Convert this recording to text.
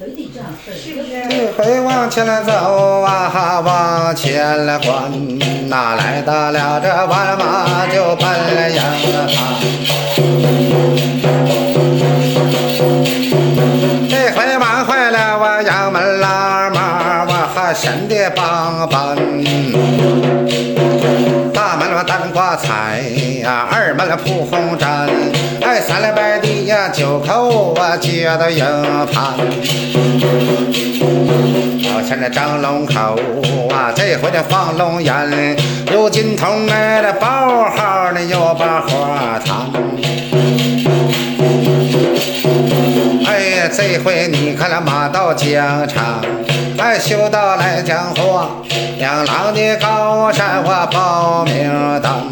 这回往前来走啊，往前来观，哪来到了这万马就奔营盘。这回忙坏了我杨门拉马，我还神的棒棒。大门了单挂彩呀，二门了铺红毡，哎，三了拜地呀，九口啊接到营盘。老前的张龙口啊，这回的放龙眼，有金童哎的包号呢，又把花谈。哎呀，这回你看了马到疆场，哎，修道来江河，两郎的高山我报名当。